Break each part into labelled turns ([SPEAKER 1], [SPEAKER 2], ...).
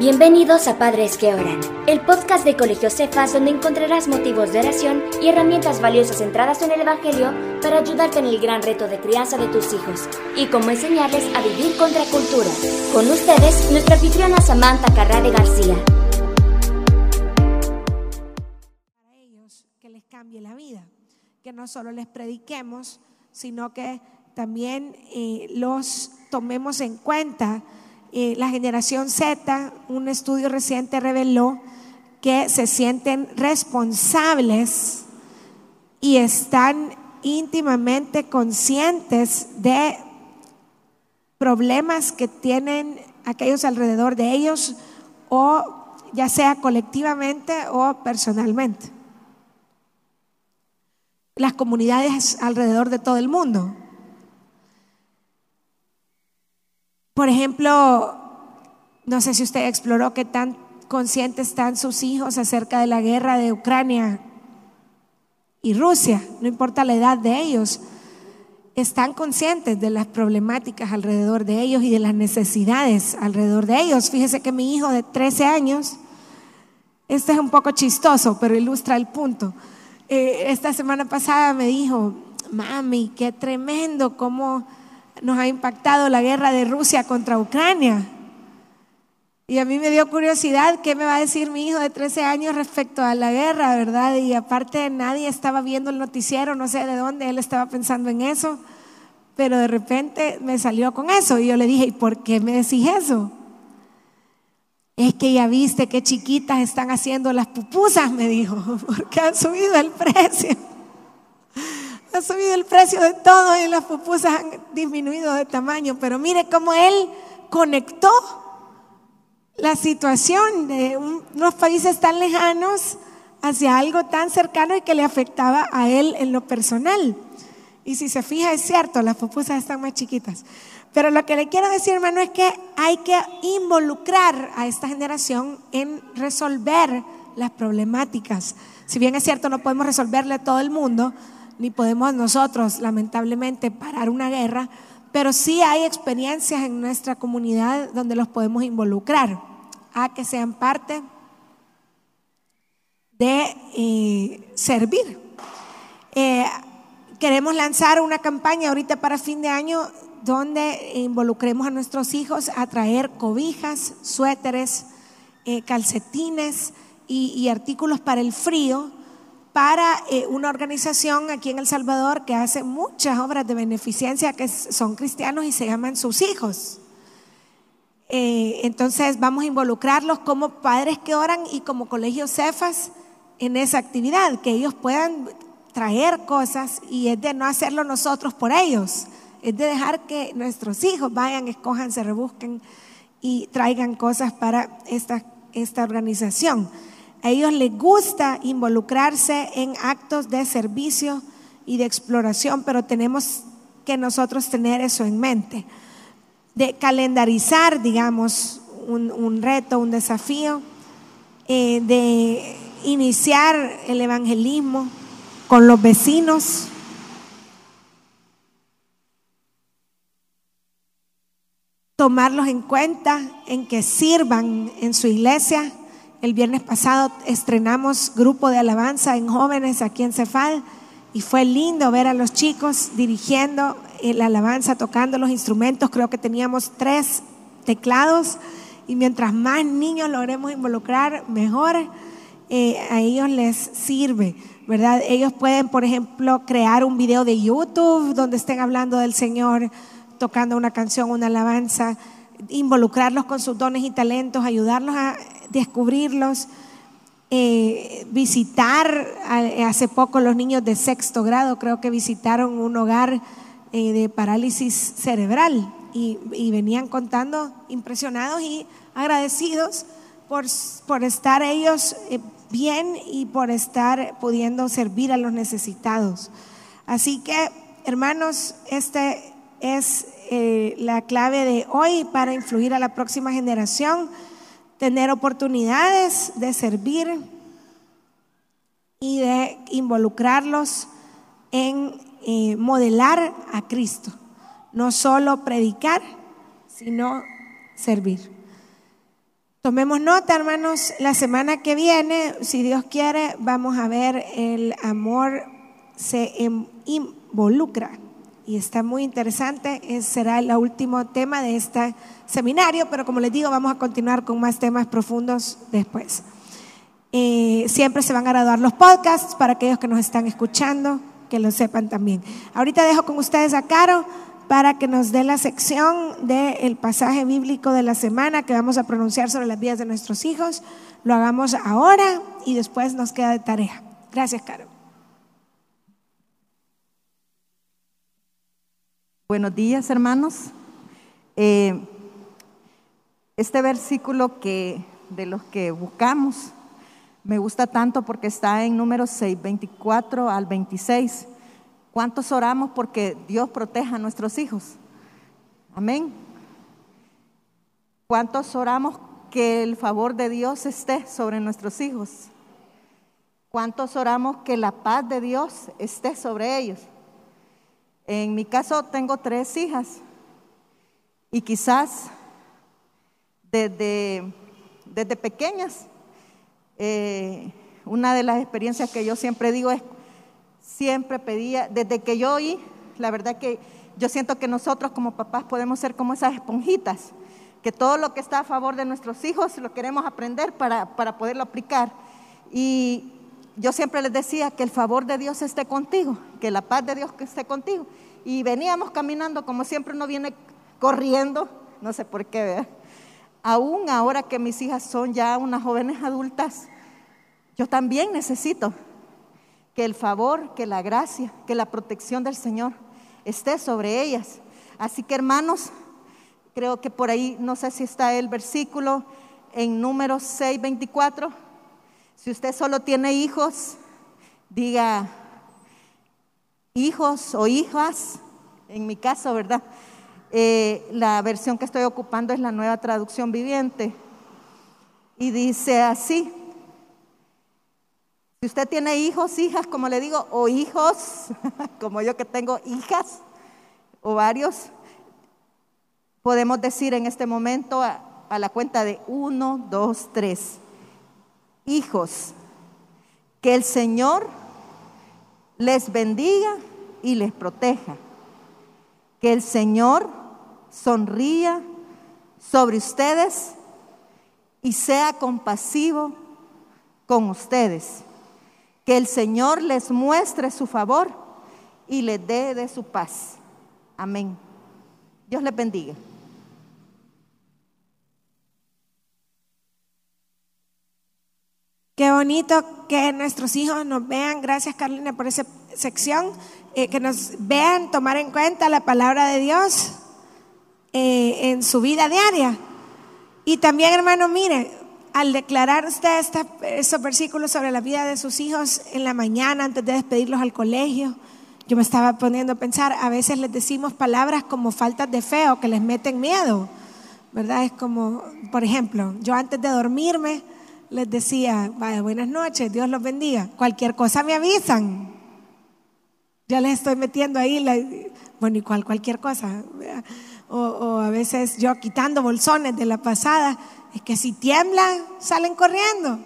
[SPEAKER 1] Bienvenidos a Padres que Oran, el podcast de Colegio Cefas donde encontrarás motivos de oración y herramientas valiosas centradas en el Evangelio para ayudarte en el gran reto de crianza de tus hijos y cómo enseñarles a vivir contra cultura. Con ustedes, nuestra anfitriona Samantha Carrade García.
[SPEAKER 2] Que les cambie la vida, que no solo les prediquemos, sino que también eh, los tomemos en cuenta eh, la generación Z, un estudio reciente reveló que se sienten responsables y están íntimamente conscientes de problemas que tienen aquellos alrededor de ellos o ya sea colectivamente o personalmente. Las comunidades alrededor de todo el mundo. Por ejemplo, no sé si usted exploró qué tan conscientes están sus hijos acerca de la guerra de Ucrania y Rusia, no importa la edad de ellos, están conscientes de las problemáticas alrededor de ellos y de las necesidades alrededor de ellos. Fíjese que mi hijo de 13 años, este es un poco chistoso, pero ilustra el punto. Eh, esta semana pasada me dijo, mami, qué tremendo cómo nos ha impactado la guerra de Rusia contra Ucrania. Y a mí me dio curiosidad qué me va a decir mi hijo de 13 años respecto a la guerra, ¿verdad? Y aparte nadie estaba viendo el noticiero, no sé de dónde él estaba pensando en eso, pero de repente me salió con eso y yo le dije, ¿y por qué me decís eso? Es que ya viste qué chiquitas están haciendo las pupusas, me dijo, porque han subido el precio. Ha subido el precio de todo y las pupusas han disminuido de tamaño, pero mire cómo él conectó la situación de unos países tan lejanos hacia algo tan cercano y que le afectaba a él en lo personal. Y si se fija, es cierto, las pupusas están más chiquitas. Pero lo que le quiero decir, hermano, es que hay que involucrar a esta generación en resolver las problemáticas. Si bien es cierto, no podemos resolverle a todo el mundo, ni podemos nosotros, lamentablemente, parar una guerra, pero sí hay experiencias en nuestra comunidad donde los podemos involucrar a que sean parte de eh, servir. Eh, queremos lanzar una campaña ahorita para fin de año donde involucremos a nuestros hijos a traer cobijas, suéteres, eh, calcetines y artículos para el frío para eh, una organización aquí en El Salvador que hace muchas obras de beneficencia que son cristianos y se llaman sus hijos. Eh, entonces vamos a involucrarlos como padres que oran y como colegios cefas en esa actividad, que ellos puedan traer cosas y es de no hacerlo nosotros por ellos, es de dejar que nuestros hijos vayan, escojan, se rebusquen y traigan cosas para esta, esta organización. A ellos les gusta involucrarse en actos de servicio y de exploración, pero tenemos que nosotros tener eso en mente. De calendarizar, digamos, un, reto, un desafío, eh, de iniciar el evangelismo con los vecinos. tomarlos en cuenta, en que sirvan en su iglesia el viernes pasado estrenamos grupo de alabanza en jóvenes aquí en Cefal y fue lindo ver a los chicos dirigiendo la alabanza, tocando los instrumentos. Creo que teníamos tres teclados y mientras más niños logremos involucrar, mejor eh, a ellos les sirve, ¿verdad? Ellos pueden, por ejemplo, crear un video de YouTube donde estén hablando del Señor, tocando una canción, una alabanza, involucrarlos con sus dones y talentos, ayudarlos a descubrirlos, eh, visitar, hace poco los niños de sexto grado creo que visitaron un hogar eh, de parálisis cerebral y, venían contando impresionados y agradecidos por, por estar ellos eh, bien y por estar pudiendo servir a los necesitados. Así que, hermanos, este es la clave de hoy para influir a la próxima generación tener oportunidades de servir y de involucrarlos en eh, modelar a Cristo. No solo predicar, sino servir. Tomemos nota, hermanos, la semana que viene, si Dios quiere, vamos a ver el amor se involucra. Y está muy interesante, será el último tema de este seminario, pero como les digo, vamos a continuar con más temas profundos después. Eh, siempre se van a graduar los podcasts para aquellos que nos están escuchando, que lo sepan también. Ahorita dejo con ustedes a Caro para que nos dé la sección del pasaje bíblico de la semana que vamos a pronunciar sobre las vidas de nuestros hijos. Lo hagamos ahora y después nos queda de tarea. Gracias, Caro.
[SPEAKER 3] Buenos días, hermanos. Eh, este versículo que de los que buscamos me gusta tanto porque está en números 6, 24 al 26. ¿Cuántos oramos porque Dios proteja a nuestros hijos? Amén. ¿Cuántos oramos que el favor de Dios esté sobre nuestros hijos? ¿Cuántos oramos que la paz de Dios esté sobre ellos? En mi caso tengo tres hijas y quizás desde, desde pequeñas, eh, una de las experiencias que yo siempre digo es siempre pedía, desde que yo oí, la verdad que yo siento que nosotros como papás podemos ser como esas esponjitas, que todo lo que está a favor de nuestros hijos lo queremos aprender para, para poderlo aplicar. Y yo siempre les decía que el favor de Dios esté contigo, que la paz de Dios esté contigo. Y veníamos caminando como siempre uno viene corriendo, no sé por qué, aún ahora que mis hijas son ya unas jóvenes adultas, yo también necesito que el favor, que la gracia, que la protección del Señor esté sobre ellas. Así que hermanos, creo que por ahí, no sé si está el versículo en número 6, 24. Si usted solo tiene hijos, diga hijos o hijas, en mi caso, ¿verdad? Eh, la versión que estoy ocupando es la nueva traducción viviente. Y dice así, si usted tiene hijos, hijas, como le digo, o hijos, como yo que tengo hijas o varios, podemos decir en este momento a, a la cuenta de uno, dos, tres. Hijos, que el Señor les bendiga y les proteja. Que el Señor sonría sobre ustedes y sea compasivo con ustedes que el Señor les muestre su favor y les dé de su paz. Amén. Dios les bendiga.
[SPEAKER 2] Qué bonito que nuestros hijos nos vean. Gracias, Carolina, por esa sección. Eh, que nos vean tomar en cuenta la palabra de Dios eh, en su vida diaria. Y también, hermano, mire, al declarar usted estos versículos sobre la vida de sus hijos en la mañana antes de despedirlos al colegio, yo me estaba poniendo a pensar, a veces les decimos palabras como faltas de fe o que les meten miedo, ¿verdad? Es como, por ejemplo, yo antes de dormirme les decía, vaya, buenas noches, Dios los bendiga, cualquier cosa me avisan. Ya les estoy metiendo ahí, la, bueno, igual cualquier cosa. O, o a veces yo quitando bolsones de la pasada, es que si tiemblan, salen corriendo.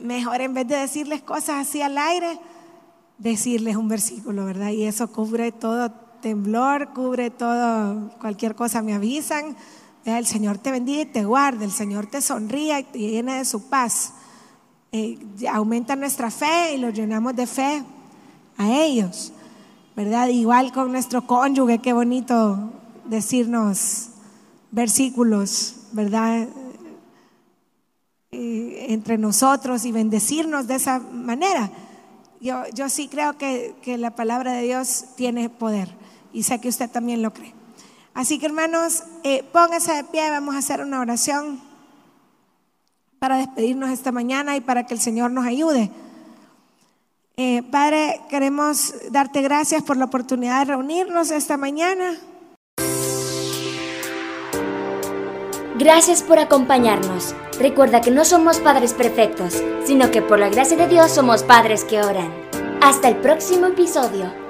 [SPEAKER 2] Mejor en vez de decirles cosas así al aire, decirles un versículo, ¿verdad? Y eso cubre todo temblor, cubre todo, cualquier cosa me avisan. El Señor te bendiga y te guarde, el Señor te sonría y te llena de su paz. Eh, aumenta nuestra fe y lo llenamos de fe a ellos, ¿verdad? Igual con nuestro cónyuge, qué bonito decirnos versículos, ¿verdad? Eh, entre nosotros y bendecirnos de esa manera. Yo, yo sí creo que, que la palabra de Dios tiene poder y sé que usted también lo cree. Así que hermanos, eh, póngase de pie, vamos a hacer una oración para despedirnos esta mañana y para que el Señor nos ayude. Eh, Padre, queremos darte gracias por la oportunidad de reunirnos esta mañana.
[SPEAKER 1] Gracias por acompañarnos. Recuerda que no somos padres perfectos, sino que por la gracia de Dios somos padres que oran. Hasta el próximo episodio.